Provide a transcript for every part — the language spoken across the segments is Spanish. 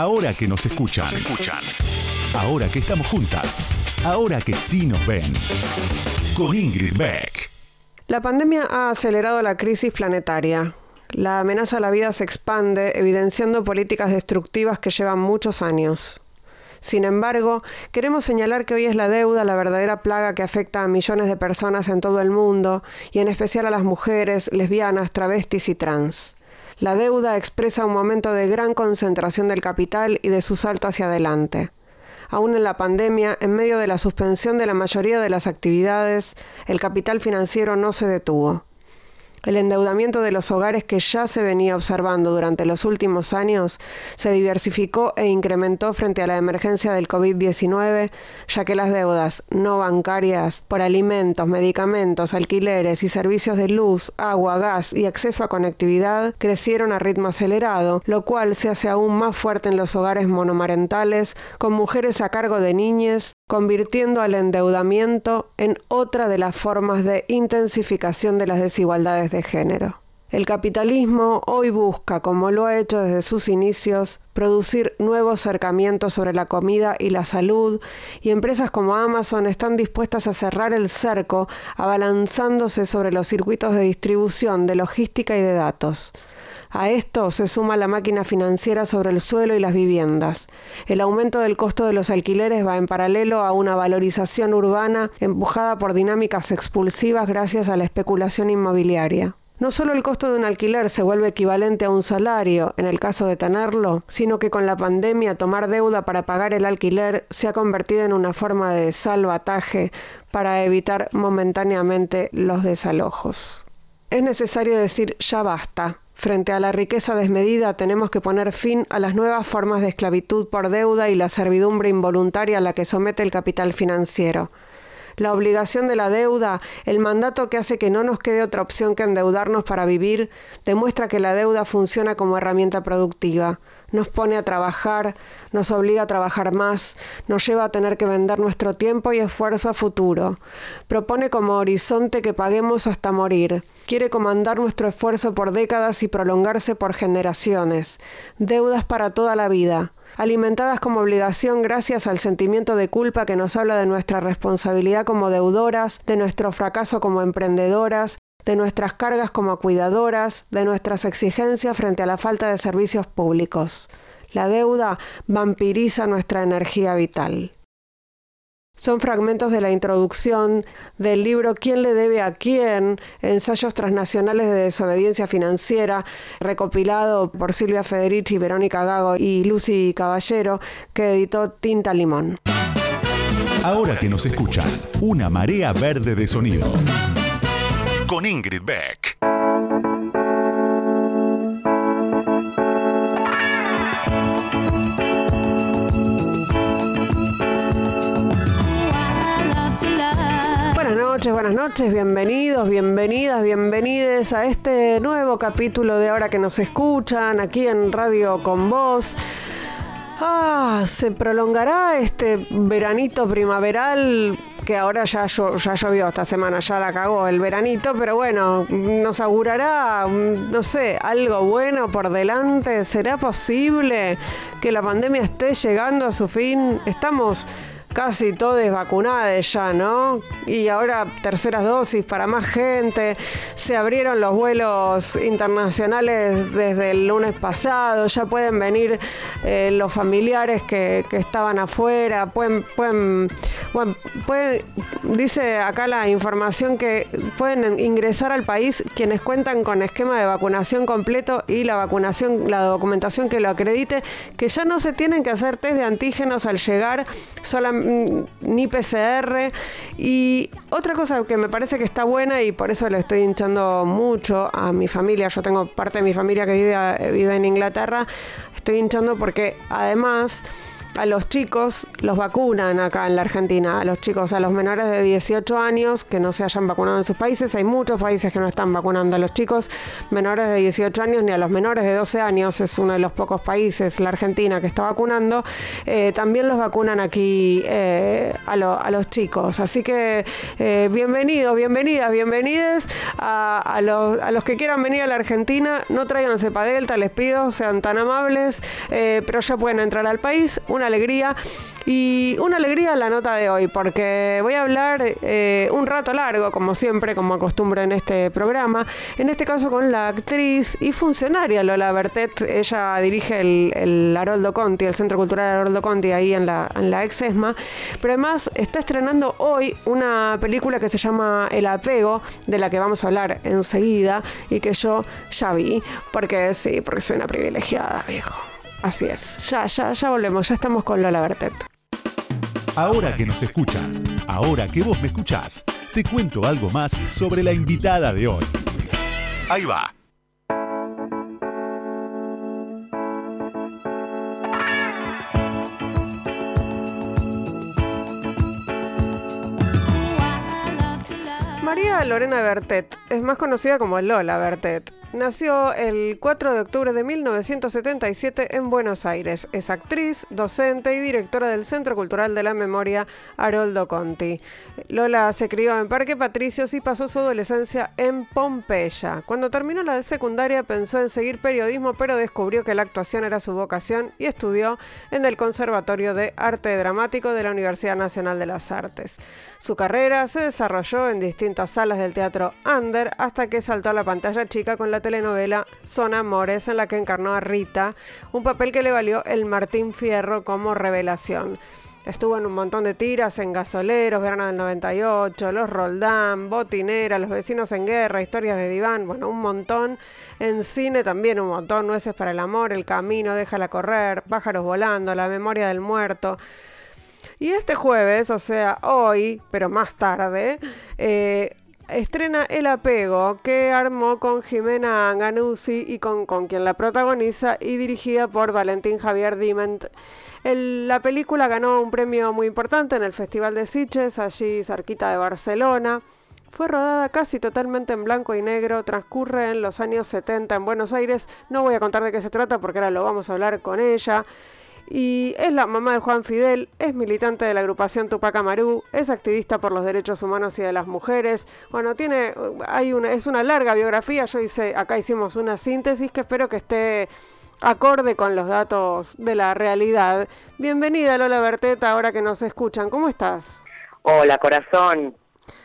Ahora que nos escuchan. escuchan. Ahora que estamos juntas. Ahora que sí nos ven. Con Ingrid Beck. La pandemia ha acelerado la crisis planetaria. La amenaza a la vida se expande, evidenciando políticas destructivas que llevan muchos años. Sin embargo, queremos señalar que hoy es la deuda la verdadera plaga que afecta a millones de personas en todo el mundo, y en especial a las mujeres, lesbianas, travestis y trans. La deuda expresa un momento de gran concentración del capital y de su salto hacia adelante. Aún en la pandemia, en medio de la suspensión de la mayoría de las actividades, el capital financiero no se detuvo. El endeudamiento de los hogares que ya se venía observando durante los últimos años se diversificó e incrementó frente a la emergencia del COVID-19, ya que las deudas no bancarias por alimentos, medicamentos, alquileres y servicios de luz, agua, gas y acceso a conectividad crecieron a ritmo acelerado, lo cual se hace aún más fuerte en los hogares monomarentales, con mujeres a cargo de niñas, convirtiendo al endeudamiento en otra de las formas de intensificación de las desigualdades de género. El capitalismo hoy busca, como lo ha hecho desde sus inicios, producir nuevos cercamientos sobre la comida y la salud, y empresas como Amazon están dispuestas a cerrar el cerco, abalanzándose sobre los circuitos de distribución, de logística y de datos. A esto se suma la máquina financiera sobre el suelo y las viviendas. El aumento del costo de los alquileres va en paralelo a una valorización urbana empujada por dinámicas expulsivas gracias a la especulación inmobiliaria. No solo el costo de un alquiler se vuelve equivalente a un salario, en el caso de tenerlo, sino que con la pandemia tomar deuda para pagar el alquiler se ha convertido en una forma de salvataje para evitar momentáneamente los desalojos. Es necesario decir ya basta, Frente a la riqueza desmedida tenemos que poner fin a las nuevas formas de esclavitud por deuda y la servidumbre involuntaria a la que somete el capital financiero. La obligación de la deuda, el mandato que hace que no nos quede otra opción que endeudarnos para vivir, demuestra que la deuda funciona como herramienta productiva nos pone a trabajar, nos obliga a trabajar más, nos lleva a tener que vender nuestro tiempo y esfuerzo a futuro. Propone como horizonte que paguemos hasta morir. Quiere comandar nuestro esfuerzo por décadas y prolongarse por generaciones. Deudas para toda la vida alimentadas como obligación gracias al sentimiento de culpa que nos habla de nuestra responsabilidad como deudoras, de nuestro fracaso como emprendedoras, de nuestras cargas como cuidadoras, de nuestras exigencias frente a la falta de servicios públicos. La deuda vampiriza nuestra energía vital. Son fragmentos de la introducción del libro ¿Quién le debe a quién? Ensayos transnacionales de desobediencia financiera, recopilado por Silvia Federici, Verónica Gago y Lucy Caballero, que editó Tinta Limón. Ahora que nos escuchan, una marea verde de sonido con Ingrid Beck. Buenas noches, buenas noches, bienvenidos, bienvenidas, bienvenides a este nuevo capítulo de Ahora que nos escuchan aquí en Radio Con Voz. Ah, se prolongará este veranito primaveral que ahora ya, ya llovió esta semana, ya la cagó el veranito, pero bueno, nos augurará, no sé, algo bueno por delante. ¿Será posible que la pandemia esté llegando a su fin? Estamos casi todas vacunadas ya, ¿no? Y ahora terceras dosis para más gente. Se abrieron los vuelos internacionales desde el lunes pasado. Ya pueden venir eh, los familiares que, estaban afuera. Pueden, pueden, bueno, pueden, dice acá la información que pueden ingresar al país quienes cuentan con esquema de vacunación completo y la vacunación, la documentación que lo acredite, que ya no se tienen que hacer test de antígenos al llegar solamente ni PCR. Y otra cosa que me parece que está buena y por eso le estoy hinchando mucho a mi familia, yo tengo parte de mi familia que vive, vive en Inglaterra, estoy hinchando porque además a los chicos los vacunan acá en la Argentina, a los chicos, a los menores de 18 años que no se hayan vacunado en sus países. Hay muchos países que no están vacunando a los chicos menores de 18 años ni a los menores de 12 años. Es uno de los pocos países, la Argentina, que está vacunando. Eh, también los vacunan aquí eh, a, los chicos. Así que eh, bienvenidos, bienvenidas, bienvenides a, los, a, los, que quieran venir a la Argentina. No traigan cepa delta, les pido, sean tan amables, pero ya pueden entrar al país. Alegría. Y una alegría la nota de hoy, porque voy a hablar eh, un rato largo, como siempre, como acostumbro en este programa, en este caso con la actriz y funcionaria Lola Bertet. Ella dirige el, el Haroldo Conti, el Centro Cultural Haroldo Conti, ahí en la, en la ex ESMA, pero además está estrenando hoy una película que se llama El Apego, de la que vamos a hablar enseguida y que yo ya vi, porque sí, porque soy una privilegiada, viejo. Así es. Ya, ya, ya volvemos. Ya estamos con Lola Bertet. Ahora que nos escuchan, ahora que vos me escuchás, te cuento algo más sobre la invitada de hoy. Ahí va. María Lorena Bertet es más conocida como Lola Bertet. Nació el 4 de octubre de 1977 en Buenos Aires. Es actriz, docente y directora del Centro Cultural de la Memoria Haroldo Conti. Lola se crió en Parque Patricios y pasó su adolescencia en Pompeya. Cuando terminó la secundaria pensó en seguir periodismo, pero descubrió que la actuación era su vocación y estudió en el Conservatorio de Arte Dramático de la Universidad Nacional de las Artes. Su carrera se desarrolló en distintas salas del teatro under hasta que saltó a la pantalla chica con la telenovela Son Amores en la que encarnó a Rita, un papel que le valió el Martín Fierro como revelación. Estuvo en un montón de tiras en Gasoleros, Verano del 98, Los Roldán, Botinera, Los Vecinos en Guerra, Historias de Diván, bueno, un montón. En cine también un montón, Nueces para el Amor, El Camino, Déjala Correr, Pájaros Volando, La Memoria del Muerto. Y este jueves, o sea, hoy, pero más tarde, eh, estrena El Apego, que armó con Jimena Ganuzzi y con, con quien la protagoniza y dirigida por Valentín Javier Diment. la película ganó un premio muy importante en el Festival de Sitges, allí cerquita de Barcelona. Fue rodada casi totalmente en blanco y negro, transcurre en los años 70 en Buenos Aires. No voy a contar de qué se trata porque ahora lo vamos a hablar con ella y es la mamá de Juan Fidel, es militante de la agrupación Tupac Amaru, es activista por los derechos humanos y de las mujeres. Bueno, tiene, hay una, es una larga biografía. Yo hice, acá hicimos una síntesis que espero que esté acorde con los datos de la realidad. Bienvenida Lola Berteta, ahora que nos escuchan. ¿Cómo estás? Hola, corazón.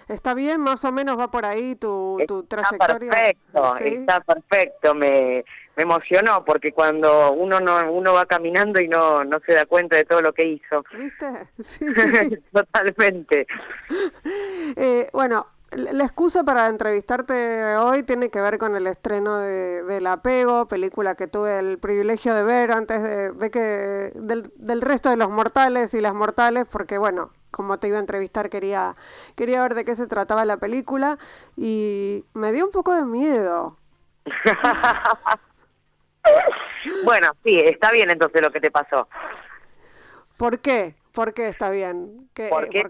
¿Está bien? Más o menos va por ahí tu, tu trayectoria. Perfecto, está perfecto. Me, me emocionó porque cuando uno no uno va caminando y no no se da cuenta de todo lo que hizo. ¿Viste? Sí. Totalmente. Eh, bueno, la excusa para entrevistarte hoy tiene que ver con el estreno de, del Apego, película que tuve el privilegio de ver antes de, que del, del, resto de los mortales y las mortales, porque bueno, como te iba a entrevistar quería quería ver de qué se trataba la película y me dio un poco de miedo. bueno, sí, está bien entonces lo que te pasó. ¿Por qué? ¿Por qué está bien? Porque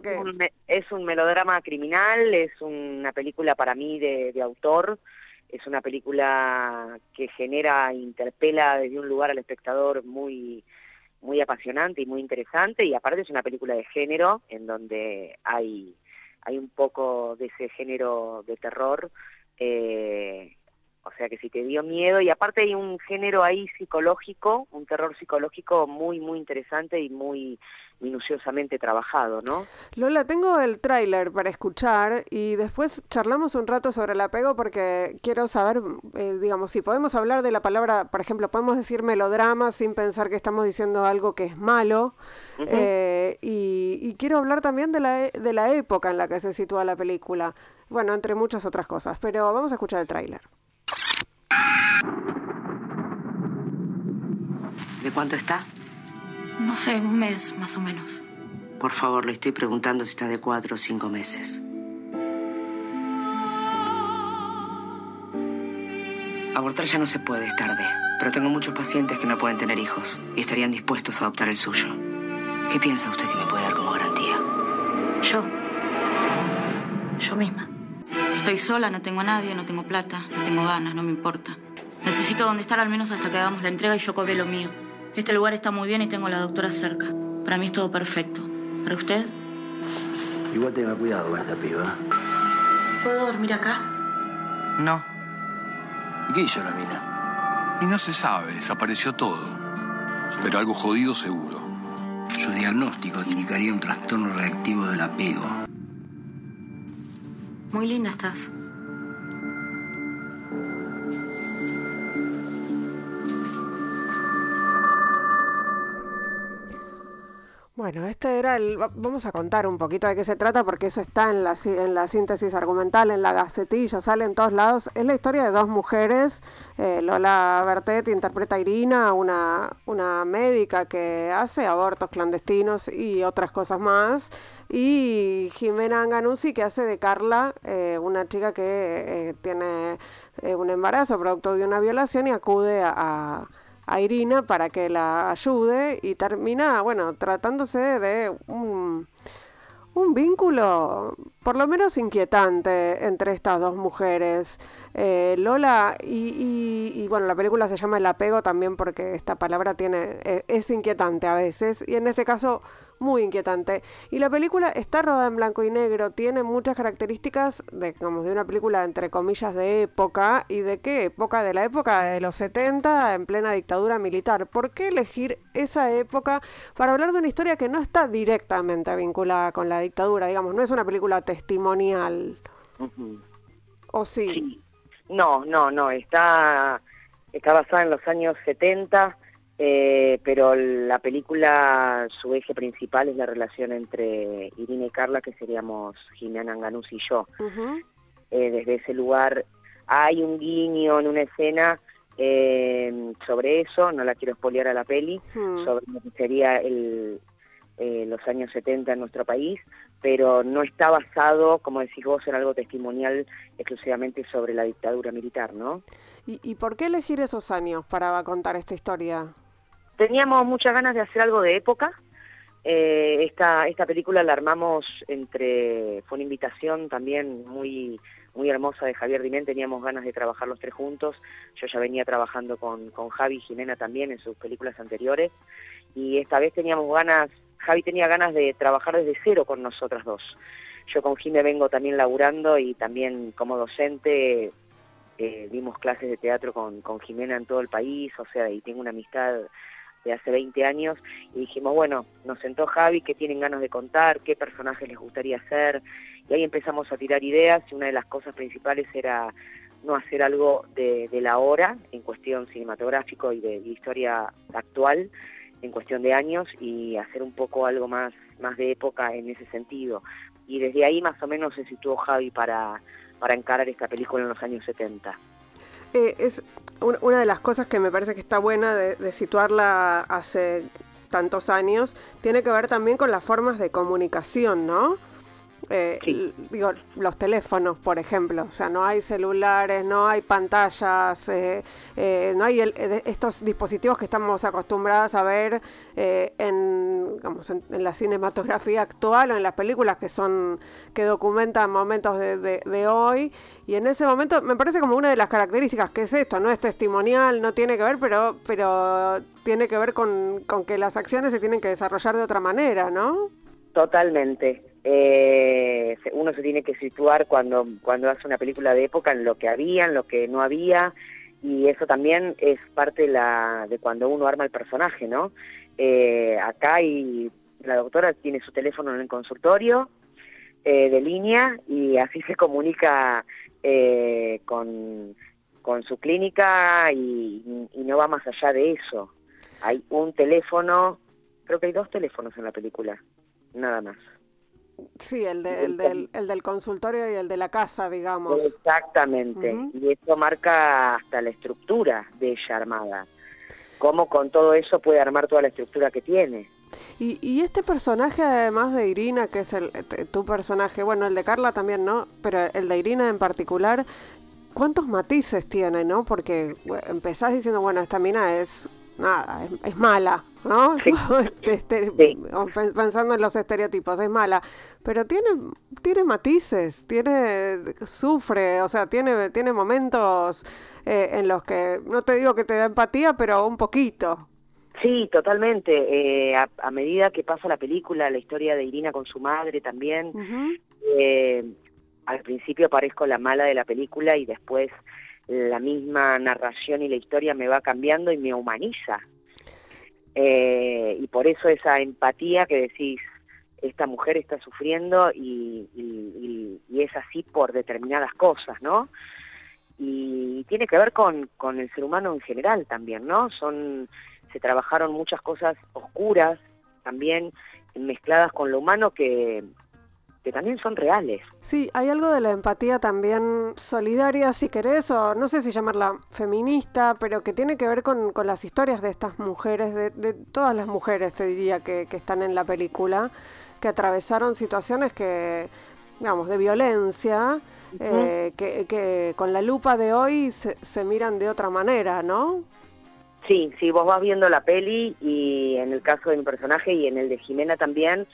Es, un, melodrama criminal, es una película para mí de, autor, es una película que genera, interpela desde un lugar al espectador muy muy apasionante y muy interesante y aparte es una película de género en donde hay hay un poco de ese género de terror eh, o sea que si te dio miedo, y aparte hay un género ahí psicológico, un terror psicológico muy, muy interesante y muy minuciosamente trabajado, ¿no? Lola, tengo el tráiler para escuchar y después charlamos un rato sobre el apego porque quiero saber, eh, digamos, si podemos hablar de la palabra, por ejemplo, podemos decir melodrama sin pensar que estamos diciendo algo que es malo. Eh, y, y, quiero hablar también de la, e, de la época en la que se sitúa la película. Bueno, entre muchas otras cosas, pero vamos a escuchar el tráiler. ¿De cuánto está? No sé, un mes más o menos. Por favor, le estoy preguntando si está de cuatro o cinco meses. Abortar ya no se puede, es tarde. Pero tengo muchos pacientes que no pueden tener hijos y estarían dispuestos a adoptar el suyo. ¿Qué piensa usted que me puede dar como garantía? Yo. Yo misma. Estoy sola, no tengo a nadie, no tengo plata, no tengo ganas, no me importa. Necesito donde estar al menos hasta que hagamos la entrega y yo cobre lo mío. Este lugar está muy bien y tengo a la doctora cerca. Para mí es todo perfecto. ¿Para usted? Igual tenga cuidado con esta piba. ¿Puedo dormir acá? No. ¿Y qué hizo la mina? Y no se sabe, desapareció todo. Pero algo jodido seguro. Su diagnóstico indicaría un trastorno reactivo del apego. Muy linda estás. Bueno, este era el... va- Vamos a contar un poquito de qué se trata porque eso está en la, en la síntesis argumental, en la gacetilla, sale en todos lados. Es la historia de dos mujeres. eh, Lola Bertet interpreta a Irina, una, una médica que hace abortos clandestinos y otras cosas más. Y Jimena Anganuzzi que hace de Carla, eh, una chica que eh, tiene eh, un embarazo producto de una violación y acude a- Irina para que la ayude y termina, bueno, tratándose de un, vínculo por lo menos inquietante entre estas dos mujeres. Lola, y, bueno, la película se llama El apego también porque esta palabra tiene eh, es inquietante a veces y en este caso muy inquietante. Y la película está rodada en blanco y negro, tiene muchas características de, como de una película entre comillas de época. ¿Y de qué época? De la época de los 70 en plena dictadura militar. ¿Por qué elegir esa época para hablar de una historia que no está directamente vinculada con la dictadura? Digamos, no es una película testimonial. ¿O sí? Sí. No, no, no, está, está basada en los años 70, eh, pero la película, su eje principal es la relación entre Irina y Carla, que seríamos Jimena Anganus y yo. Eh, desde ese lugar hay un guiño en una escena eh, sobre eso, no la quiero espolear a la peli, Hmm. sobre lo que sería el, eh, los años 70 en nuestro país, pero no está basado, como decís vos, en algo testimonial exclusivamente sobre la dictadura militar, ¿no? ¿Y, ¿Y por qué elegir esos años para contar esta historia? Teníamos muchas ganas de hacer algo de época. Eh, esta, esta película la armamos entre, fue una invitación también muy, muy hermosa de Javier Dimén, teníamos ganas de trabajar los tres juntos. Yo ya venía trabajando con, con Javi y Jimena también en sus películas anteriores. Y esta vez teníamos ganas, Javi tenía ganas de trabajar desde cero con nosotras dos. Yo con Jime vengo también laburando y también como docente eh, dimos clases de teatro con, con Jimena en todo el país, o sea, y tengo una amistad de hace 20 años, y dijimos, bueno, nos sentó Javi, qué tienen ganas de contar, qué personajes les gustaría hacer, y ahí empezamos a tirar ideas, y una de las cosas principales era no hacer algo de, la hora, en cuestión cinematográfico y de, historia actual, en cuestión de años, y hacer un poco algo más, más de época en ese sentido. Y desde ahí más o menos se situó Javi para, para encarar esta película en los años 70. Eh, es una de las cosas que me parece que está buena de, de situarla hace tantos años, tiene que ver también con las formas de comunicación, ¿no? Eh, Sí. digo, los teléfonos, por ejemplo, o sea, no hay celulares, no hay pantallas, eh, eh, no hay el- eh, estos dispositivos que estamos acostumbrados a ver eh, en, digamos, en, en la cinematografía actual o en las películas que son que documentan momentos de, de- de hoy y en ese momento me parece como una de las características que es esto, no es testimonial, no tiene que ver, pero pero tiene que ver con, con que las acciones se tienen que desarrollar de otra manera, ¿no? Totalmente. Eh, uno se tiene que situar cuando, cuando hace una película de época en lo que había, en lo que no había, y eso también es parte de, la, de cuando uno arma el personaje, ¿no? Eh, acá y la doctora tiene su teléfono en el consultorio eh, de línea y así se comunica eh, con, con su clínica y no va más allá de eso. Hay un teléfono, creo que hay dos teléfonos en la película, nada más. Sí, el, de- el del, el del consultorio y el de la casa, digamos. Exactamente, y eso marca hasta la estructura de ella armada. Cómo con todo eso puede armar toda la estructura que tiene. Y, y este personaje, además de Irina, que es el, tu personaje, bueno, el de Carla también, ¿no? Pero el de Irina en particular, ¿cuántos matices tiene, no? Porque empezás diciendo, bueno, esta mina es nada, es, mala, ¿no? Este, pensando en los estereotipos, es mala, pero tiene, tiene matices, tiene, sufre, o sea, tiene, tiene momentos eh, en los que, no te digo que te da empatía, pero un poquito. Sí, totalmente. Eh, a, medida que pasa la película, la historia de Irina con su madre también, eh, al principio parezco la mala de la película y después la misma narración y la historia me va cambiando y me humaniza. Eh, y por eso esa empatía que decís, esta mujer está sufriendo y, es así por determinadas cosas, ¿no? Y tiene que ver con, con el ser humano en general también, ¿no? Son, se trabajaron muchas cosas oscuras también mezcladas con lo humano que, que también son reales. Sí, hay algo de la empatía también solidaria, si querés, o no sé si llamarla feminista, pero que tiene que ver con, las historias de estas mujeres, de, todas las mujeres, te diría, que, están en la película, que atravesaron situaciones que, digamos, de violencia, eh, que, que, con la lupa de hoy se, se miran de otra manera, ¿no? Sí, sí, vos vas viendo la peli y en el caso de mi personaje y en el de Jimena también,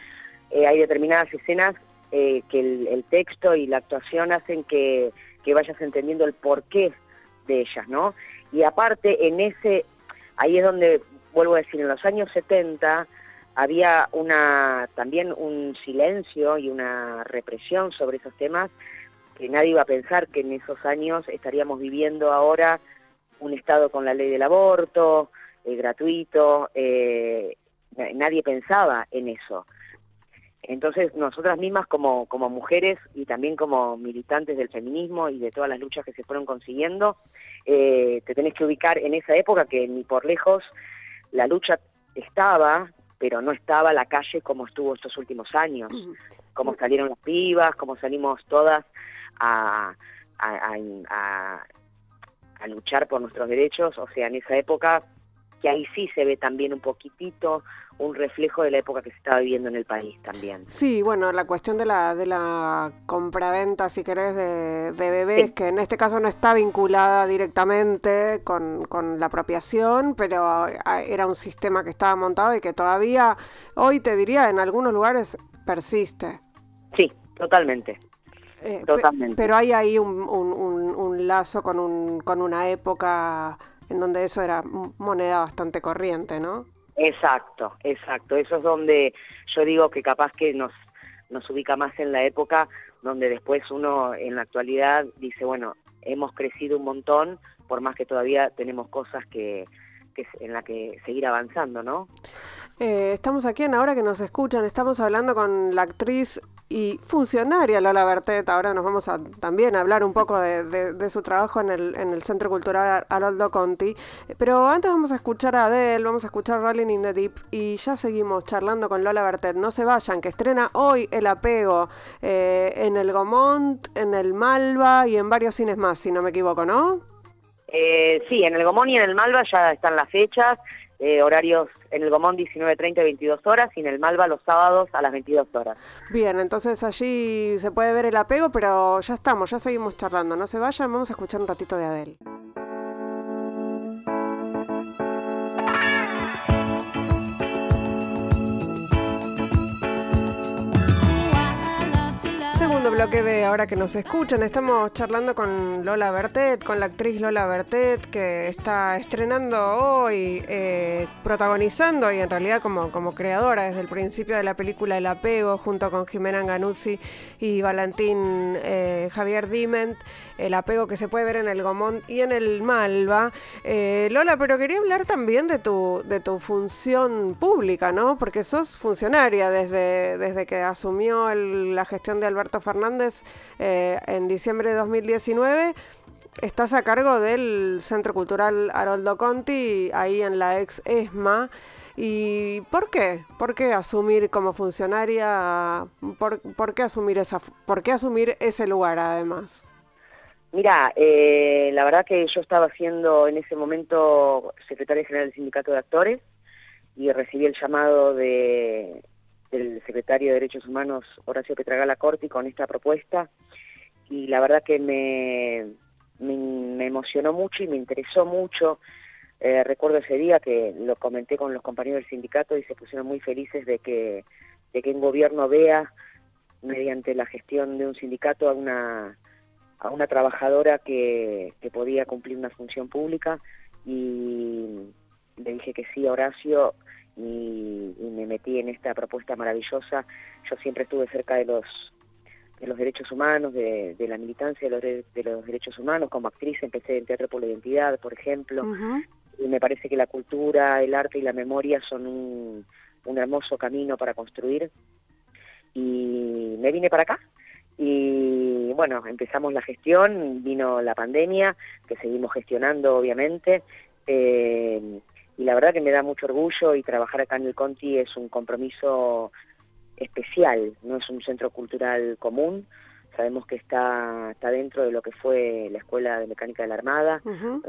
eh, hay determinadas escenas eh, que el, texto y la actuación hacen que, vayas entendiendo el porqué de ellas, ¿no? Y aparte, en ese, ahí es donde, vuelvo a decir, en los años 70 había una también un silencio y una represión sobre esos temas que nadie iba a pensar que en esos años estaríamos viviendo ahora un Estado con la ley del aborto, eh, gratuito, eh, nadie pensaba en eso. Entonces, nosotras mismas como, como mujeres y también como militantes del feminismo y de todas las luchas que se fueron consiguiendo, eh, te tenés que ubicar en esa época que ni por lejos la lucha estaba, pero no estaba la calle como estuvo estos últimos años, como salieron las pibas, como salimos todas a, a, a, a luchar por nuestros derechos, o sea, en esa época que ahí sí se ve también un poquitito un reflejo de la época que se estaba viviendo en el país también. Sí, bueno, la cuestión de la, de la compraventa, si querés, de, bebés, que en este caso no está vinculada directamente con, con la apropiación, pero ah, era un sistema que estaba montado y que todavía, hoy te diría, en algunos lugares persiste. Sí, totalmente. Eh, totalmente. Pero hay ahí un, un, un lazo con, un, con una época en donde eso era moneda bastante corriente, ¿no? Exacto, exacto. Eso es donde yo digo que capaz que nos, nos ubica más en la época donde después uno en la actualidad dice, bueno, hemos crecido un montón, por más que todavía tenemos cosas que, que en la que seguir avanzando, ¿no? Eh, estamos aquí en Ahora que nos escuchan, estamos hablando con la actriz y funcionaria Lola Bertet. Ahora nos vamos a también a hablar un poco de, su trabajo en el, en el, Centro Cultural Haroldo Conti. Pero antes vamos a escuchar a Adele, vamos a escuchar Rolling in the Deep y ya seguimos charlando con Lola Bertet. No se vayan, que estrena hoy El Apego eh, en el Gomont, en el Malva y en varios cines más, si no me equivoco, ¿no? Eh, sí, en el Gomont y en el Malva ya están las fechas. Eh, horarios en el Gomón 19.30 y 22 horas y en el Malva los sábados a las 22 horas. Bien, entonces allí se puede ver el apego, pero ya estamos, ya seguimos charlando. No se vayan, vamos a escuchar un ratito de Adele. bloque de ahora que nos escuchan. Estamos charlando con Lola Bertet, con la actriz Lola Bertet, que está estrenando hoy, eh, protagonizando y en realidad como, como creadora desde el principio de la película El Apego, junto con Jimena Ganuzzi y Valentín eh, Javier Diment, El Apego que se puede ver en el Gomón y en el Malva. Eh, Lola, pero quería hablar también de tu, de tu función pública, ¿no? Porque sos funcionaria desde, desde que asumió la gestión de Alberto Fernández eh, en diciembre de 2019. Estás a cargo del Centro Cultural Haroldo Conti, ahí en la ex ESMA. ¿Y por qué? ¿Por qué asumir como funcionaria? ¿Por, qué, asumir esa, por qué asumir ese lugar además? Mira, eh, la verdad que yo estaba siendo en ese momento secretaria general del Sindicato de Actores y recibí el llamado de, del secretario de Derechos Humanos Horacio Petragala Corti con esta propuesta. Y la verdad que me, me, emocionó mucho y me interesó mucho. Eh, recuerdo ese día que lo comenté con los compañeros del sindicato y se pusieron muy felices de que, de que un gobierno vea, mediante la gestión de un sindicato, a una, a una trabajadora que, que podía cumplir una función pública y le dije que sí a Horacio y, me metí en esta propuesta maravillosa. Yo siempre estuve cerca de los de los derechos humanos, de, la militancia de los, de los, derechos humanos. Como actriz empecé en Teatro por la Identidad, por ejemplo, y me parece que la cultura, el arte y la memoria son un, un hermoso camino para construir. Y me vine para acá, y bueno, empezamos la gestión, vino la pandemia, que seguimos gestionando obviamente, eh, y la verdad que me da mucho orgullo y trabajar acá en el Conti es un compromiso especial, no es un centro cultural común, sabemos que está, está dentro de lo que fue la Escuela de Mecánica de la Armada,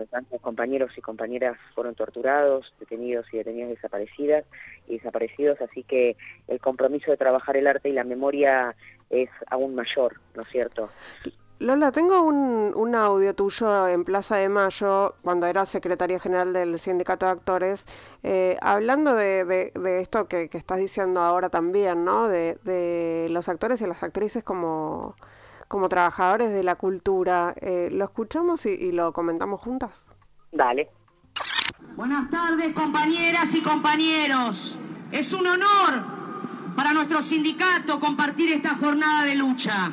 tantos compañeros y compañeras fueron torturados, detenidos y detenidas desaparecidas y desaparecidos, así que el compromiso de trabajar el arte y la memoria es aún mayor, ¿no es cierto? Lola, tengo un, audio tuyo en Plaza de Mayo, cuando era secretaria general del Sindicato de Actores, eh, hablando de, esto que, estás diciendo ahora también, ¿no? De, los actores y las actrices como, como trabajadores de la cultura. Eh, ¿Lo escuchamos y, y lo comentamos juntas? Dale. Buenas tardes, compañeras y compañeros. Es un honor para nuestro sindicato compartir esta jornada de lucha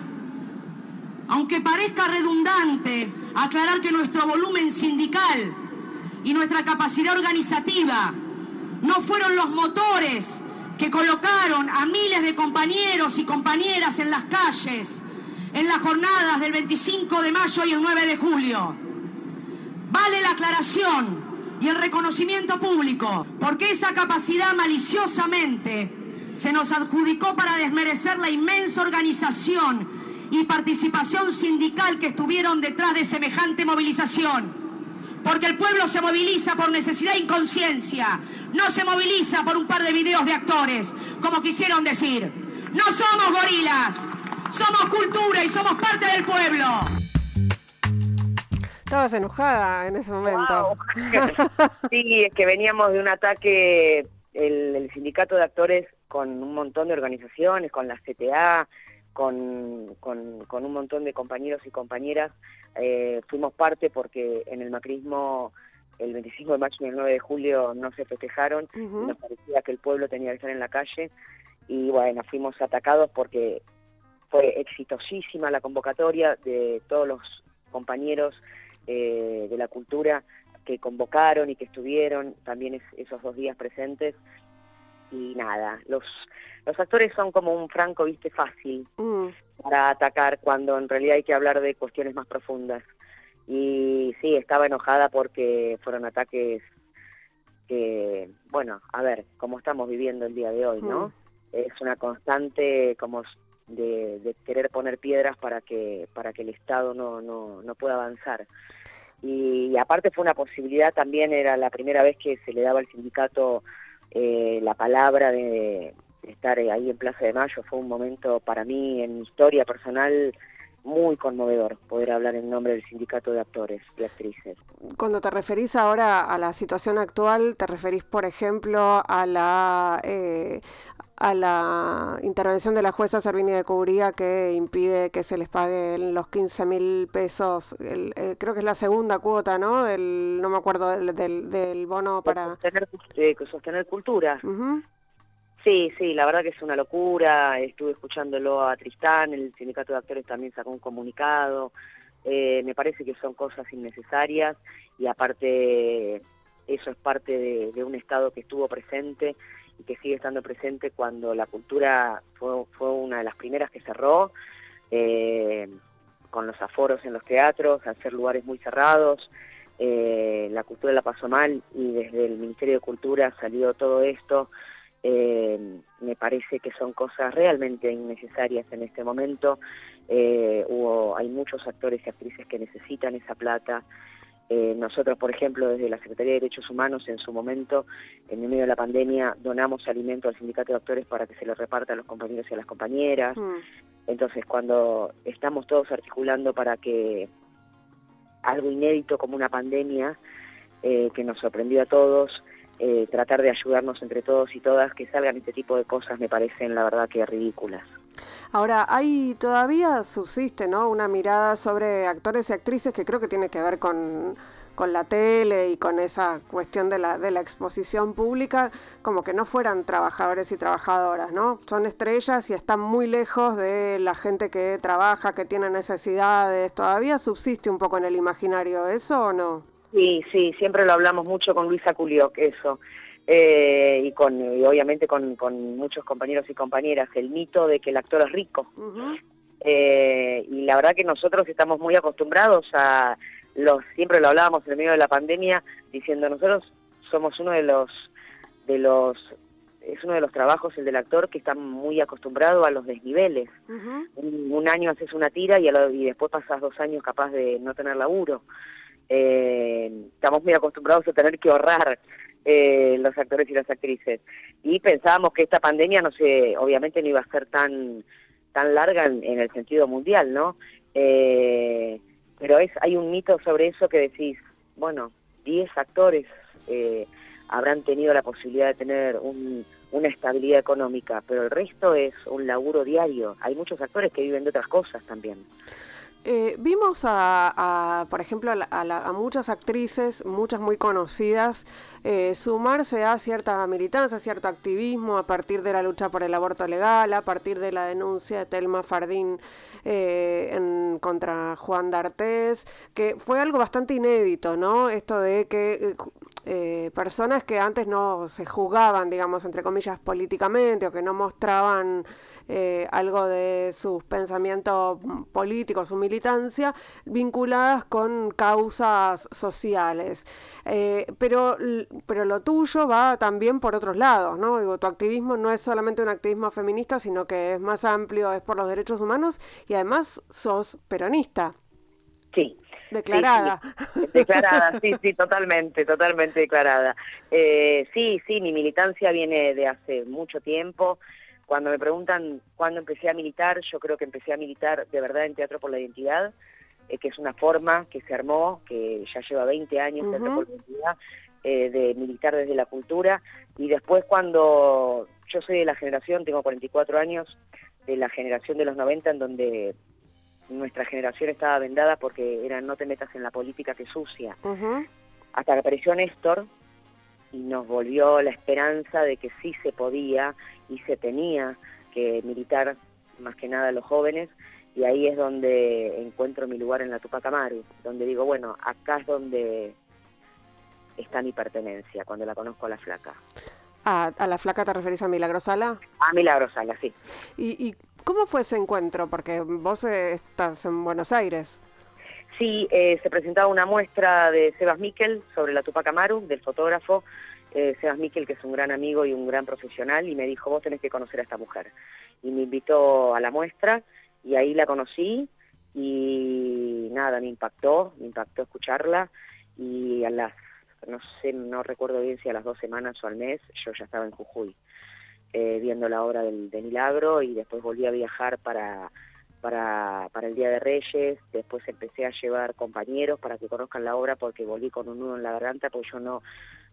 aunque parezca redundante, aclarar que nuestro volumen sindical y nuestra capacidad organizativa no fueron los motores que colocaron a miles de compañeros y compañeras en las calles en las jornadas del 25 de mayo y el 9 de julio. Vale la aclaración y el reconocimiento público, porque esa capacidad maliciosamente se nos adjudicó para desmerecer la inmensa organización y participación sindical que estuvieron detrás de semejante movilización. Porque el pueblo se moviliza por necesidad e inconsciencia, no se moviliza por un par de videos de actores, como quisieron decir. No somos gorilas, somos cultura y somos parte del pueblo. Estabas enojada en ese momento. sí, es que veníamos de un ataque, el, el, sindicato de actores con un montón de organizaciones, con la CTA, con, con, un montón de compañeros y compañeras. Eh, fuimos parte porque en el macrismo el 25 de mayo y el 9 de julio no se festejaron, nos parecía que el pueblo tenía que estar en la calle y bueno, fuimos atacados porque fue exitosísima la convocatoria de todos los compañeros eh, de la cultura que convocaron y que estuvieron también esos dos días presentes y nada, los, los actores son como un franco, viste, fácil mm. para atacar cuando en realidad hay que hablar de cuestiones más profundas. Y sí, estaba enojada porque fueron ataques que, bueno, a ver, como estamos viviendo el día de hoy, ¿no? Mm. Es una constante como de, querer poner piedras para que, para que el Estado no, no, no pueda avanzar. Y, y aparte fue una posibilidad también, era la primera vez que se le daba al sindicato eh, la palabra de, estar ahí en Plaza de Mayo fue un momento para mí en mi historia personal muy conmovedor poder hablar en nombre del sindicato de actores y actrices. Cuando te referís ahora a la situación actual, te referís, por ejemplo, a la eh, a la intervención de la jueza Servini de Cubría que impide que se les paguen los 15 mil pesos, eh, creo que es la segunda cuota, ¿no? El, no me acuerdo del, del, bono para... Sostener, eh, sostener cultura. Sí, sí, la verdad que es una locura, estuve escuchándolo a Tristán, el sindicato de actores también sacó un comunicado, eh, me parece que son cosas innecesarias y aparte eso es parte de un Estado que estuvo presente y que sigue estando presente cuando la cultura fue, fue una de las primeras que cerró, eh, con los aforos en los teatros, al ser lugares muy cerrados, eh, la cultura la pasó mal y desde el Ministerio de Cultura salió todo esto. Eh, me parece que son cosas realmente innecesarias en este momento. hubo, hay muchos actores y actrices que necesitan esa plata. Eh, nosotros, por ejemplo, desde la Secretaría de Derechos Humanos, en su momento, en el medio de la pandemia, donamos alimento al sindicato de actores para que se lo reparta a los compañeros y a las compañeras. Mm. Entonces, cuando estamos todos articulando para que algo inédito como una pandemia eh, que nos sorprendió a todos, eh, tratar de ayudarnos entre todos y todas, que salgan este tipo de cosas me parecen la verdad que ridículas. Ahora, hay todavía subsiste, ¿no? Una mirada sobre actores y actrices que creo que tiene que ver con con la tele y con esa cuestión de la, de la exposición pública, como que no fueran trabajadores y trabajadoras, ¿no? Son estrellas y están muy lejos de la gente que trabaja, que tiene necesidades. ¿Todavía subsiste un poco en el imaginario eso o no? Sí, sí, siempre lo hablamos mucho con Luisa Culioc, eso. Eh, y con obviamente con, muchos compañeros y compañeras, el mito de que el actor es rico. Eh, y la verdad que nosotros estamos muy acostumbrados a los, siempre lo hablábamos en el medio de la pandemia, diciendo nosotros somos uno de los, de los, es uno de los trabajos, el del actor, que está muy acostumbrado a los desniveles. un, año haces una tira y, y, después pasas dos años capaz de no tener laburo. Eh, estamos muy acostumbrados a tener que ahorrar eh, los actores y las actrices. Y pensábamos que esta pandemia, no sé, obviamente no iba a ser tan, tan larga en, el sentido mundial, ¿no? Eh, pero es hay un mito sobre eso que decís, bueno, 10 actores eh, habrán tenido la posibilidad de tener una estabilidad económica, pero el resto es un laburo diario. Hay muchos actores que viven de otras cosas también. Eh, vimos a, por ejemplo, a, muchas actrices, muchas muy conocidas, eh, sumarse a cierta militancia, a cierto activismo a partir de la lucha por el aborto legal, a partir de la denuncia de Telma Fardín eh, contra Juan D'Artés, que fue algo bastante inédito, ¿no? Esto de que personas que antes no se juzgaban, digamos, entre comillas, políticamente o que no mostraban eh, algo de sus pensamientos políticos, su militancia, vinculadas con causas sociales. Eh, pero, pero lo tuyo va también por otros lados, ¿no? Digo, tu activismo no es solamente un activismo feminista, sino que es más amplio, es por los derechos humanos y además sos peronista. Sí. Declarada. Declarada, sí, sí, totalmente, totalmente declarada. Eh, sí, sí, mi militancia viene de hace mucho tiempo. Cuando me preguntan cuándo empecé a militar, yo creo que empecé a militar de verdad en Teatro por la Identidad, eh, que es una forma que se armó, que ya lleva 20 años Teatro por la Identidad, eh, de militar desde la cultura. Y después cuando yo soy de la generación, tengo 44 años, de la generación de los 90 en donde nuestra generación estaba vendada porque era no te metas en la política que sucia. Hasta que apareció Néstor, y nos volvió la esperanza de que sí se podía y se tenía que militar más que nada a los jóvenes y ahí es donde encuentro mi lugar en la Tupac Amaru, donde digo, bueno, acá es donde está mi pertenencia, cuando la conozco a la flaca. ¿A, la flaca te referís a Milagrosala? A Milagrosala, sí. ¿Y, ¿Y cómo fue ese encuentro? Porque vos eh, estás en Buenos Aires. Sí, eh, se presentaba una muestra de Sebas Miquel sobre la Tupac Amaru, del fotógrafo eh, Sebas Miquel, que es un gran amigo y un gran profesional, y me dijo, vos tenés que conocer a esta mujer. Y me invitó a la muestra, y ahí la conocí, y nada, me impactó, me impactó escucharla, y a las, no sé, no recuerdo bien si a las dos semanas o al mes, yo ya estaba en Jujuy, eh, viendo la obra del, de Milagro, y después volví a viajar para para, para el Día de Reyes, después empecé a llevar compañeros para que conozcan la obra porque volví con un nudo en la garganta porque yo no,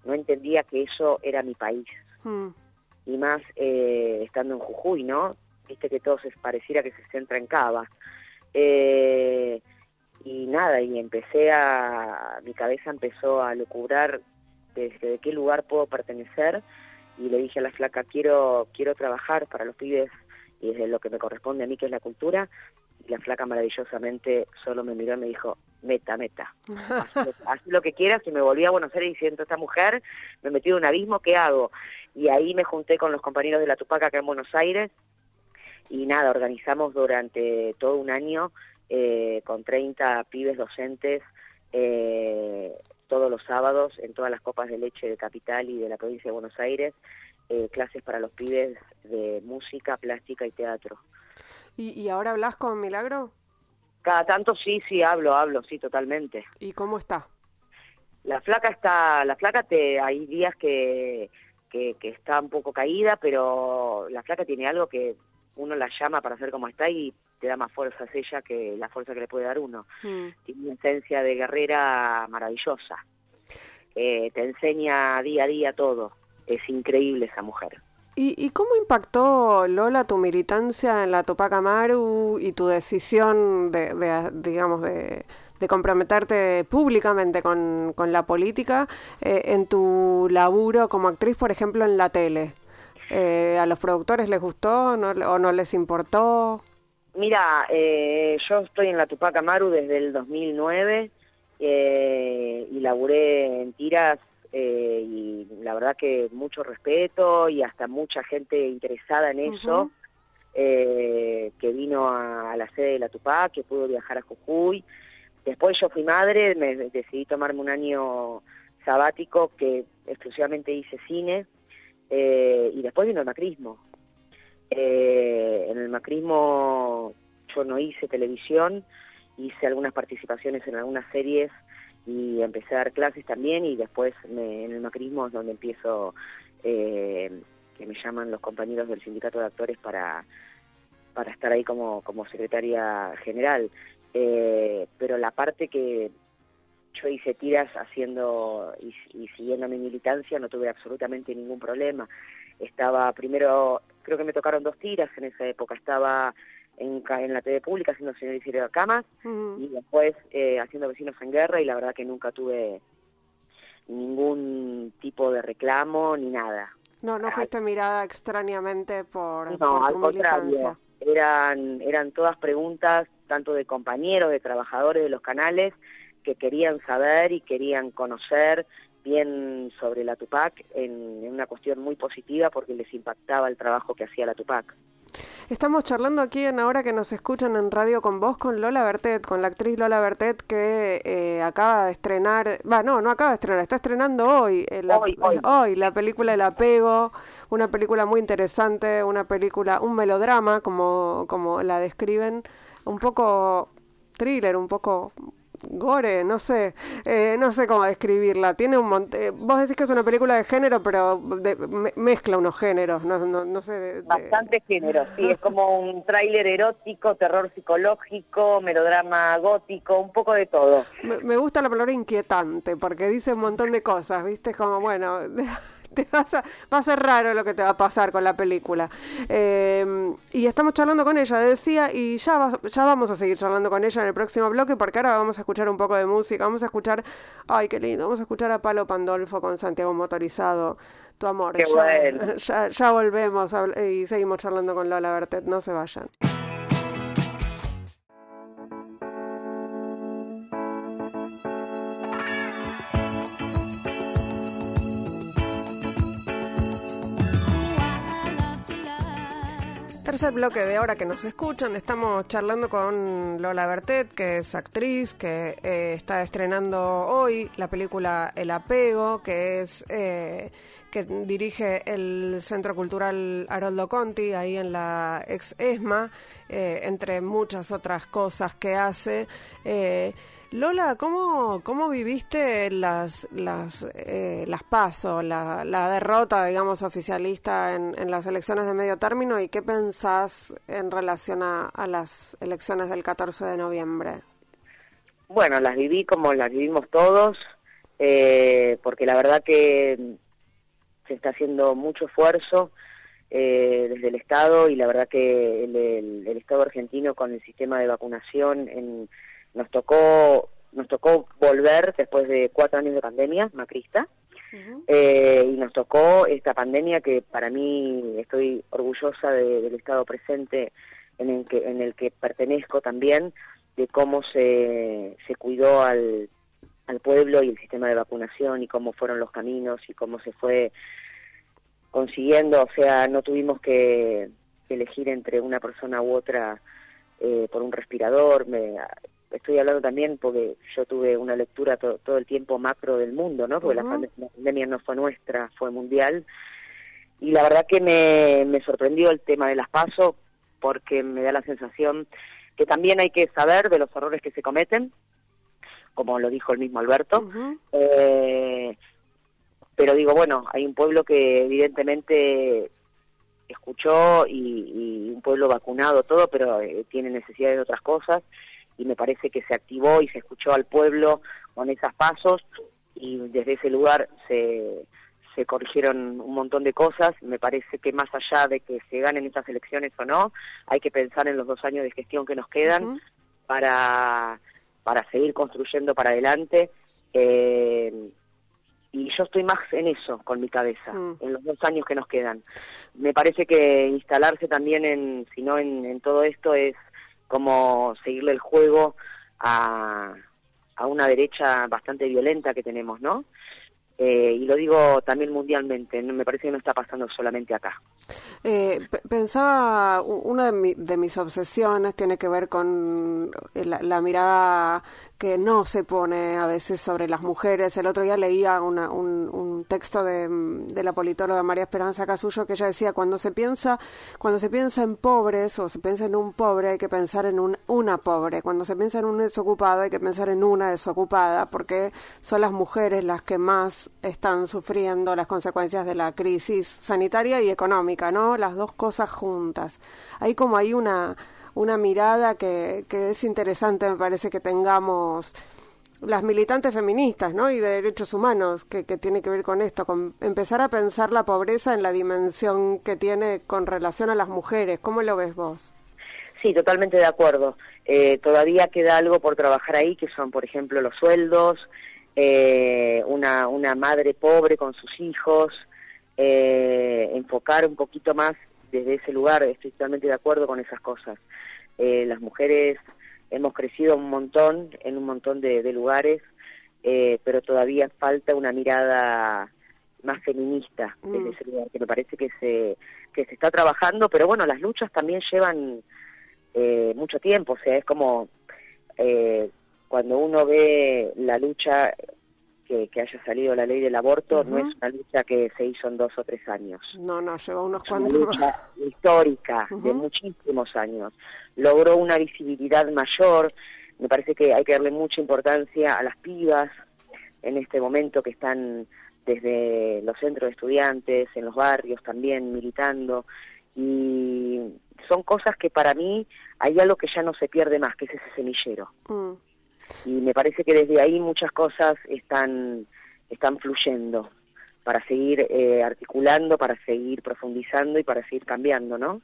no entendía que eso era mi país. Hmm. Y más eh, estando en Jujuy, ¿no? Viste que todo se pareciera que se centra en Cava. Eh, y nada, y empecé a, mi cabeza empezó a locubrar desde de qué lugar puedo pertenecer y le dije a la flaca, quiero, quiero trabajar para los pibes y desde lo que me corresponde a mí, que es la cultura, y la flaca maravillosamente solo me miró y me dijo, meta, meta, haz, lo que quieras, y me volví a Buenos Aires diciendo, esta mujer me metió en un abismo, ¿qué hago? Y ahí me junté con los compañeros de la Tupac acá en Buenos Aires, y nada, organizamos durante todo un año eh, con 30 pibes docentes, eh, todos los sábados en todas las copas de leche de Capital y de la provincia de Buenos Aires, eh, clases para los pibes de música, plástica y teatro. ¿Y, ahora hablas con Milagro? Cada tanto sí, sí, hablo, hablo, sí, totalmente. ¿Y cómo está? La flaca está, la flaca te, hay días que, que, está un poco caída, pero la flaca tiene algo que uno la llama para saber cómo está y te da más fuerzas ella que la fuerza que le puede dar uno. Mm. Tiene una esencia de guerrera maravillosa. te enseña día a día todo. Es increíble esa mujer. ¿Y, cómo impactó, Lola, tu militancia en la Tupac Amaru y tu decisión de, digamos, de, comprometerte públicamente con, la política eh, en tu laburo como actriz, por ejemplo, en la tele? Eh, ¿A los productores les gustó o no les importó? Mira, eh, yo estoy en la Tupac Amaru desde el 2009 y laburé en tiras eh, y la verdad que mucho respeto y hasta mucha gente interesada en eso, eh, que vino a, la sede de la Tupac, que pudo viajar a Jujuy. Después yo fui madre, me decidí tomarme un año sabático que exclusivamente hice cine eh, y después vino el macrismo. en el macrismo yo no hice televisión, hice algunas participaciones en algunas series y empecé a dar clases también y después en el macrismo es donde empiezo, eh, que me llaman los compañeros del sindicato de actores para, para estar ahí como, como secretaria general. Eh, pero la parte que yo hice tiras haciendo y, y siguiendo mi militancia no tuve absolutamente ningún problema. Estaba primero, creo que me tocaron dos tiras en esa época, estaba en, en la TV pública haciendo Señor Isidro Camas y después eh, haciendo Vecinos en Guerra y la verdad que nunca tuve ningún tipo de reclamo ni nada. No, no fuiste mirada extrañamente por, no, al contrario. Eran, eran todas preguntas tanto de compañeros, de trabajadores de los canales que querían saber y querían conocer bien sobre la Tupac en, en una cuestión muy positiva porque les impactaba el trabajo que hacía la Tupac. Estamos charlando aquí en ahora que nos escuchan en radio con vos, con Lola Bertet, con la actriz Lola Bertet que eh, acaba de estrenar, va, no, no acaba de estrenar, está estrenando hoy, eh, la, hoy, la película El apego, una película muy interesante, una película, un melodrama, como, como la describen, un poco thriller, un poco gore, no sé, eh, no sé cómo describirla. Tiene un montón. Eh, vos decís que es una película de género, pero mezcla unos géneros, no, no, no sé. Bastante género, sí, es como un tráiler erótico, terror psicológico, melodrama gótico, un poco de todo. Me, me gusta la palabra inquietante, porque dice un montón de cosas, ¿viste? Como, bueno. va a ser raro lo que te va a pasar con la película. Em, y estamos charlando con ella, decía, y ya, ya vamos a seguir charlando con ella en el próximo bloque, porque ahora vamos a escuchar un poco de música, vamos a escuchar, ay, qué lindo, vamos a escuchar a Palo Pandolfo con Santiago Motorizado. Tu amor, ya, ya, volvemos y seguimos charlando con Lola Bertet, no se vayan. Tercer bloque de ahora que nos escuchan, estamos charlando con Lola Bertet, que es actriz, que eh, está estrenando hoy la película El Apego, que es eh, que dirige el Centro Cultural Haroldo Conti, ahí en la ex ESMA, eh, entre muchas otras cosas que hace. Lola, ¿cómo, cómo viviste las, las, eh, las pasos, la, la, derrota, digamos, oficialista en, en, las elecciones de medio término y qué pensás en relación a, las elecciones del 14 de noviembre? Bueno, las viví como las vivimos todos, eh, porque la verdad que se está haciendo mucho esfuerzo eh, desde el Estado y la verdad que el, el Estado argentino con el sistema de vacunación en nos tocó nos tocó volver después de cuatro años de pandemia macrista. Eh, y nos tocó esta pandemia que para mí estoy orgullosa del estado presente en el que en el que pertenezco también de cómo se, se cuidó al, al pueblo y el sistema de vacunación y cómo fueron los caminos y cómo se fue consiguiendo. O sea no tuvimos que elegir entre una persona u otra eh, por un respirador. Me, estoy hablando también porque yo tuve una lectura todo el tiempo macro del mundo, ¿no? Porque la, pandemia no fue nuestra, fue mundial. Y la verdad que me, me sorprendió el tema de las pasos porque me da la sensación que también hay que saber de los errores que se cometen, como lo dijo el mismo Alberto. eh, pero digo, bueno, hay un pueblo que evidentemente escuchó y, un pueblo vacunado todo, pero eh, tiene necesidades de otras cosas y me parece que se activó y se escuchó al pueblo con esos pasos y desde ese lugar se, se corrigieron un montón de cosas. Me parece que más allá de que se ganen estas elecciones o no, hay que pensar en los dos años de gestión que nos quedan para, para seguir construyendo para adelante. Eh, y yo estoy más en eso con mi cabeza, Mm. en los dos años que nos quedan. Me parece que instalarse también en, si no en, en todo esto, es como seguirle el juego a, a una derecha bastante violenta que tenemos, ¿no? Eh, y lo digo también mundialmente, me parece que no está pasando solamente acá. Eh, pensaba, una de, mi- de mis obsesiones tiene que ver con eh, la, la mirada que no se pone a veces sobre las mujeres. El otro día leía una- un, un texto de, de la politóloga María Esperanza Casullo que ella decía cuando se piensa cuando se piensa en pobres o se piensa en un pobre hay que pensar en un, una pobre. Cuando se piensa en un desocupado hay que pensar en una desocupada porque son las mujeres las que más están sufriendo las consecuencias de la crisis sanitaria y económica, ¿no? Las dos cosas juntas. Hay como hay una, una mirada que, que es interesante, me parece que tengamos las militantes feministas, ¿no? Y de derechos humanos, que, que tiene que ver con esto, con empezar a pensar la pobreza en la dimensión que tiene con relación a las mujeres. ¿Cómo lo ves vos? Sí, totalmente de acuerdo. Eh, todavía queda algo por trabajar ahí, que son, por ejemplo, los sueldos, eh, una, una madre pobre con sus hijos, eh, enfocar un poquito más desde ese lugar, estoy totalmente de acuerdo con esas cosas. Eh, las mujeres hemos crecido un montón en un montón de, de lugares, eh, pero todavía falta una mirada más feminista desde Mm. ese lugar, que me parece que se, que se está trabajando, pero bueno, las luchas también llevan eh, mucho tiempo, o sea, es como eh, cuando uno ve la lucha que, que haya salido la ley del aborto, no es una lucha que se hizo en dos o tres años. No, no, lleva unos Es una lucha histórica de muchísimos años. Logró una visibilidad mayor. Me parece que hay que darle mucha importancia a las pibas en este momento que están desde los centros de estudiantes, en los barrios también militando. Y son cosas que para mí hay algo que ya no se pierde más, que es ese semillero Mm. Y me parece que desde ahí muchas cosas están están fluyendo para seguir eh, articulando, para seguir profundizando y para seguir cambiando, ¿no?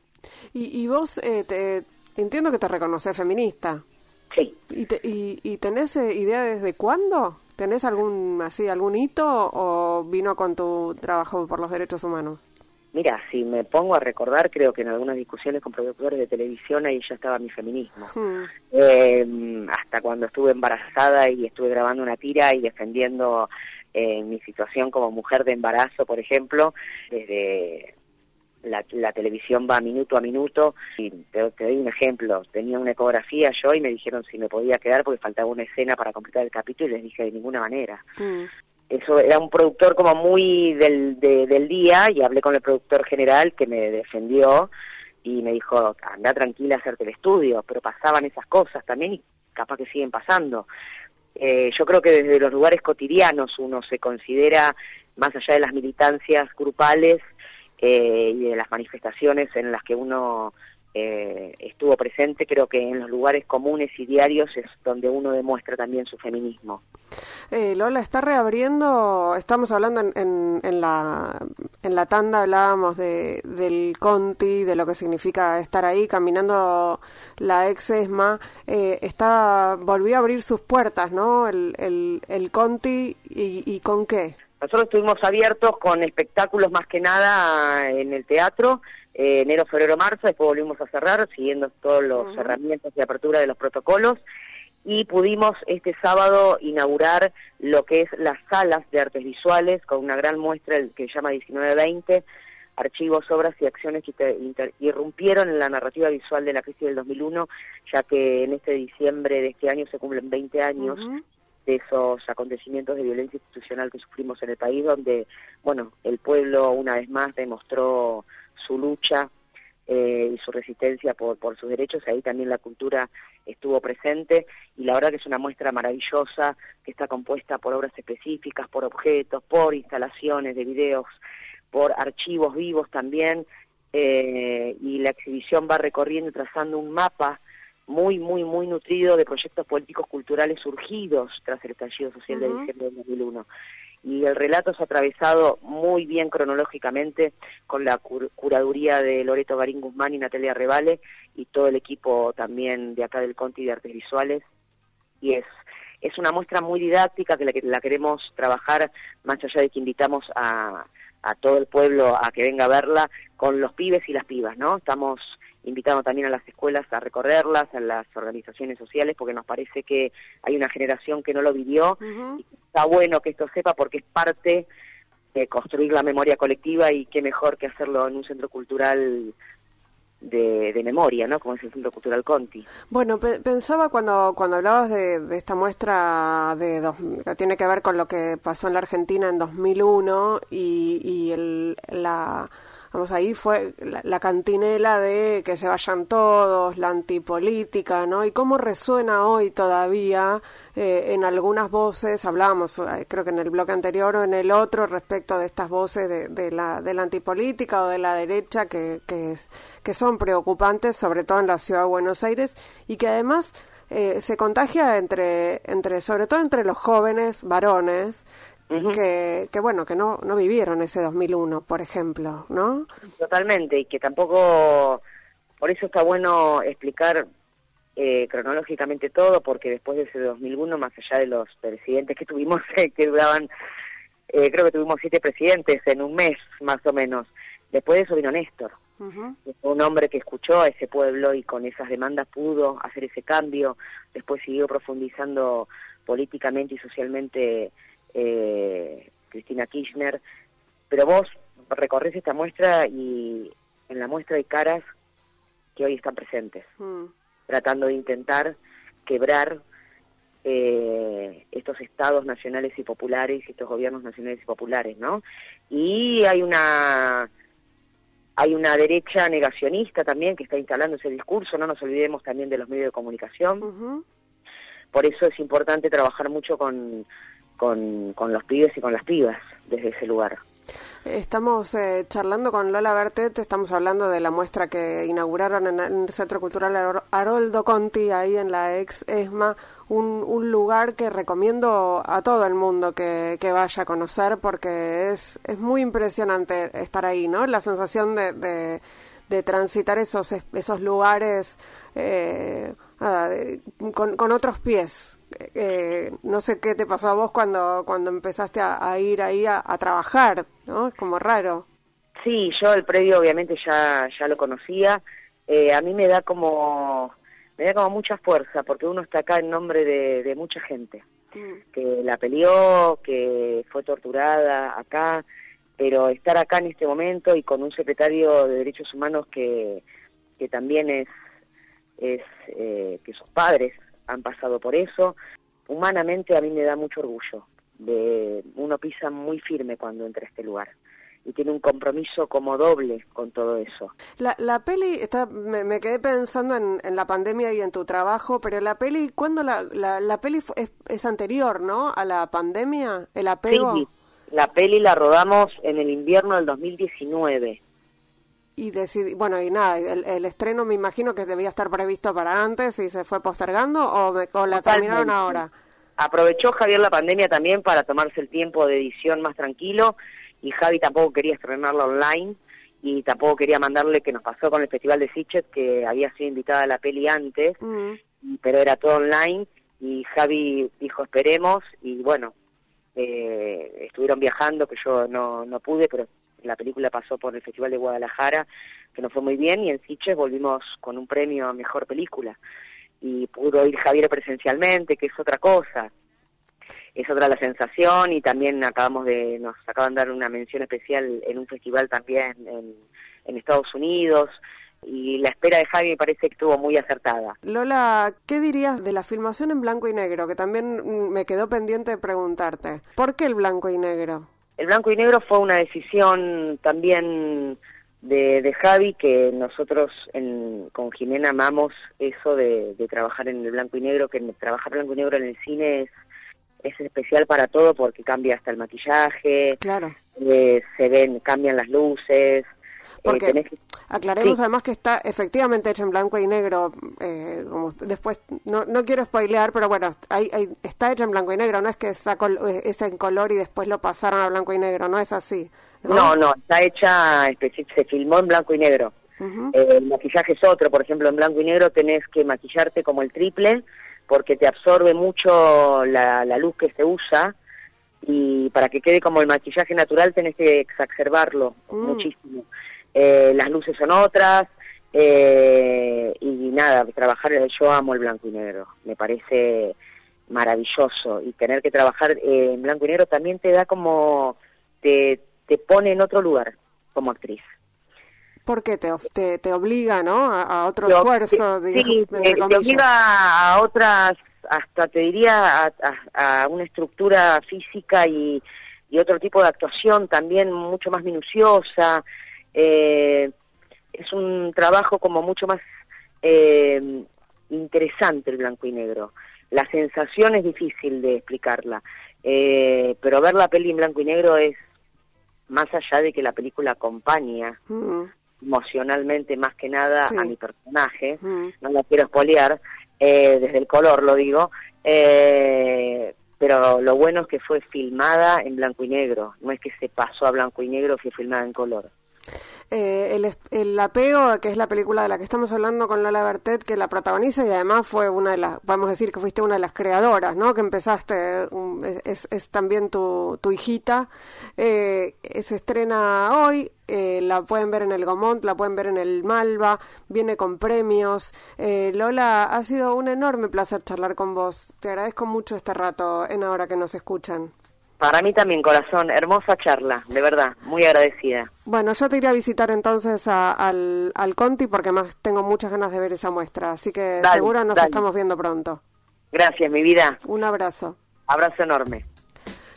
Y, y vos, eh, te, entiendo que te reconoces feminista. Sí. ¿Y, te- y, y tenés eh, idea desde cuándo? ¿Tenés algún así algún hito o vino con tu trabajo por los derechos humanos? Mira, si me pongo a recordar, creo que en algunas discusiones con productores de televisión ahí ya estaba mi feminismo. Hmm. Eh, hasta cuando estuve embarazada y estuve grabando una tira y defendiendo eh, mi situación como mujer de embarazo, por ejemplo, desde la, la televisión va minuto a minuto y te, te doy un ejemplo, tenía una ecografía yo y me dijeron si me podía quedar porque faltaba una escena para completar el capítulo y les dije de ninguna manera. Mm. Eso era un productor como muy del, de- del día y hablé con el productor general que me defendió y me dijo, anda tranquila a hacerte el estudio, pero pasaban esas cosas también y capaz que siguen pasando. Eh, yo creo que desde los lugares cotidianos uno se considera, más allá de las militancias grupales eh, y de las manifestaciones en las que uno eh, estuvo presente, creo que en los lugares comunes y diarios es donde uno demuestra también su feminismo. Eh, Lola, está reabriendo, estamos hablando en, en, en la, en la tanda, hablábamos de, del Conti, de lo que significa estar ahí caminando la ex ESMA, eh, está, volvió a abrir sus puertas, ¿no? El, el, el Conti, y, ¿y con qué? Nosotros estuvimos abiertos con espectáculos más que nada en el teatro, eh, enero, febrero, marzo, después volvimos a cerrar, siguiendo todos los Ujú. herramientas de apertura de los protocolos, y pudimos este sábado inaugurar lo que es las salas de artes visuales con una gran muestra que se llama 1920, archivos, obras y acciones que irrumpieron en la narrativa visual de la crisis del 2001, ya que en este diciembre de este año se cumplen 20 años de esos acontecimientos de violencia institucional que sufrimos en el país, donde, bueno, el pueblo una vez más demostró su lucha eh, y su resistencia por, por sus derechos, ahí también la cultura estuvo presente, y la verdad que es una muestra maravillosa, que está compuesta por obras específicas, por objetos, por instalaciones de videos, por archivos vivos también, eh, y la exhibición va recorriendo y trazando un mapa muy, muy, muy nutrido de proyectos políticos culturales surgidos tras el estallido social de diciembre del 2001. Y el relato es atravesado muy bien cronológicamente con la curaduría de Loreto Garín Guzmán y Natalia Revale y todo el equipo también de acá del Conti de Artes Visuales. Y es, es una muestra muy didáctica que la, que la queremos trabajar más allá de que invitamos a, a todo el pueblo a que venga a verla con los pibes y las pibas, ¿no? Estamos invitando también a las escuelas a recorrerlas, a las organizaciones sociales, porque nos parece que hay una generación que no lo vivió y está bueno que esto sepa porque es parte de construir la memoria colectiva y qué mejor que hacerlo en un centro cultural de, memoria, ¿no? Como es el Centro Cultural Conti. Bueno, pensaba cuando, cuando hablabas de, esta muestra de dos, que tiene que ver con lo que pasó en la Argentina en 2001 y, y el, la vamos, ahí fue la, cantinela de que se vayan todos, la antipolítica, ¿no? Y cómo resuena hoy todavía eh, en algunas voces, hablábamos eh, creo que en el bloque anterior o en el otro respecto de estas voces de, de, la, de la antipolítica o de la derecha que, que, que son preocupantes, sobre todo en la ciudad de Buenos Aires, y que además eh, se contagia entre, entre, sobre todo entre los jóvenes varones, que, que, bueno, que no, no vivieron ese 2001, por ejemplo, ¿no? Totalmente, y que tampoco, por eso está bueno explicar eh, cronológicamente todo, porque después de ese 2001, más allá de los presidentes que tuvimos, que duraban, eh, creo que tuvimos siete presidentes en un mes, más o menos, después de eso vino Néstor. Un hombre que escuchó a ese pueblo y con esas demandas pudo hacer ese cambio, después siguió profundizando políticamente y socialmente eh, Cristina Kirchner, pero vos recorres esta muestra y en la muestra hay caras que hoy están presentes, mm. tratando de intentar quebrar eh, estos estados nacionales y populares, estos gobiernos nacionales y populares, ¿no? Y hay una hay una derecha negacionista también que está instalando ese discurso, no nos olvidemos también de los medios de comunicación. Por eso es importante trabajar mucho con, con, con los pibes y con las pibas desde ese lugar. Estamos eh, charlando con Lola Bertet, estamos hablando de la muestra que inauguraron en el Centro Cultural Haroldo Conti, ahí en la ex ESMA, un, un lugar que recomiendo a todo el mundo que, vaya a conocer porque es, es muy impresionante estar ahí, ¿no? La sensación de, de, de transitar esos, esos lugares eh, con, con otros pies, eh, no sé qué te pasó a vos cuando, cuando empezaste a, ir ahí a, trabajar, ¿no? Es como raro. Sí, yo el predio obviamente ya, ya lo conocía. Eh, a mí me da como me da como mucha fuerza porque uno está acá en nombre de, mucha gente mm. que la peleó, que fue torturada acá, pero estar acá en este momento y con un secretario de Derechos Humanos que, que también es, es eh, que sus padres han pasado por eso. Humanamente a mí me da mucho orgullo. De, uno pisa muy firme cuando entra a este lugar y tiene un compromiso como doble con todo eso. La, la peli, está, me, quedé pensando en, en, la pandemia y en tu trabajo, pero la peli, ¿cuándo la, la, la peli es, es, anterior, no? A la pandemia, el apego. Sí, la peli la rodamos en el invierno del 2019 y decidí, bueno, y nada, el, estreno me imagino que debía estar previsto para antes y se fue postergando o, la terminaron ahora. Aprovechó Javier la pandemia también para tomarse el tiempo de edición más tranquilo y Javi tampoco quería estrenarla online y tampoco quería mandarle que nos pasó con el Festival de Sitges que había sido invitada a la peli antes, mm. pero era todo online y Javi dijo esperemos y bueno, eh, estuvieron viajando que yo no, no pude, pero la película pasó por el Festival de Guadalajara, que nos fue muy bien, y en Siches volvimos con un premio a Mejor Película. Y pudo ir Javier presencialmente, que es otra cosa. Es otra la sensación y también acabamos de, nos acaban de dar una mención especial en un festival también en, Estados Unidos y la espera de Javi me parece que estuvo muy acertada. Lola, ¿qué dirías de la filmación en blanco y negro? Que también me quedó pendiente de preguntarte. ¿Por qué el blanco y negro? El blanco y negro fue una decisión también de, Javi, que nosotros con Jimena amamos eso de, trabajar en el blanco y negro, que trabajar blanco y negro en el cine es, es especial para todo porque cambia hasta el maquillaje, claro. Eh, se ven, cambian las luces, Porque aclaremos además que está efectivamente hecha en blanco y negro. Eh, como después, no, no quiero spoilear, pero bueno, hay, está hecha en blanco y negro. No es que está es en color y después lo pasaron a blanco y negro. No es así. No, no, está hecha, se filmó en blanco y negro. Eh, el maquillaje es otro, por ejemplo, en blanco y negro tenés que maquillarte como el triple porque te absorbe mucho la, luz que se usa y para que quede como el maquillaje natural tenés que exacerbarlo mm. muchísimo. Eh, las luces son otras eh, y nada, trabajar, yo amo el blanco y negro, me parece maravilloso y tener que trabajar en blanco y negro también te da como, te, te pone en otro lugar como actriz porque te, te, te obliga, ¿no? A, otro esfuerzo. Sí, te, obliga a otras, hasta te diría, a, una estructura física y, y, otro tipo de actuación también mucho más minuciosa. Eh, es un trabajo como mucho más eh, interesante el blanco y negro. La sensación es difícil de explicarla, eh, pero ver la peli en blanco y negro es más allá de que la película acompaña mm emocionalmente más que nada a mi personaje, mm. no la quiero espolear, eh, desde el color lo digo, eh, pero lo bueno es que fue filmada en blanco y negro, no es que se pasó a blanco y negro, fue filmada en color. Eh, el, apego, que es la película de la que estamos hablando con Lola Bertet, que la protagoniza y además fue una de las, vamos a decir que fuiste una de las creadoras, ¿no? Que empezaste, es, es, también tu, hijita. Eh, se estrena hoy, eh, la pueden ver en el Gomont, la pueden ver en el Malva, viene con premios. Lola, ha sido un enorme placer charlar con vos. Te agradezco mucho este rato en ahora que nos escuchan. Para mí también, corazón, hermosa charla, de verdad, muy agradecida. Bueno, yo te iré a visitar entonces al, al Conti porque más tengo muchas ganas de ver esa muestra, así que seguro nos estamos viendo pronto. Gracias, mi vida. Un abrazo. Abrazo enorme.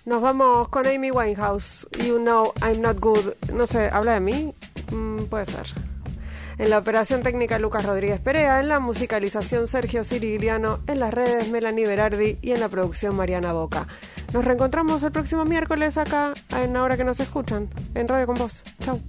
Nos vamos con Amy Winehouse. You know I'm not good. No sé, ¿habla de mí? Mm, puede ser. En la operación técnica Lucas Rodríguez Perea, en la musicalización Sergio Sirigliano, en las redes Melanie Berardi y en la producción Mariana Boca. Nos reencontramos el próximo miércoles acá, en la hora que nos escuchan, en Radio con Vos. Chau.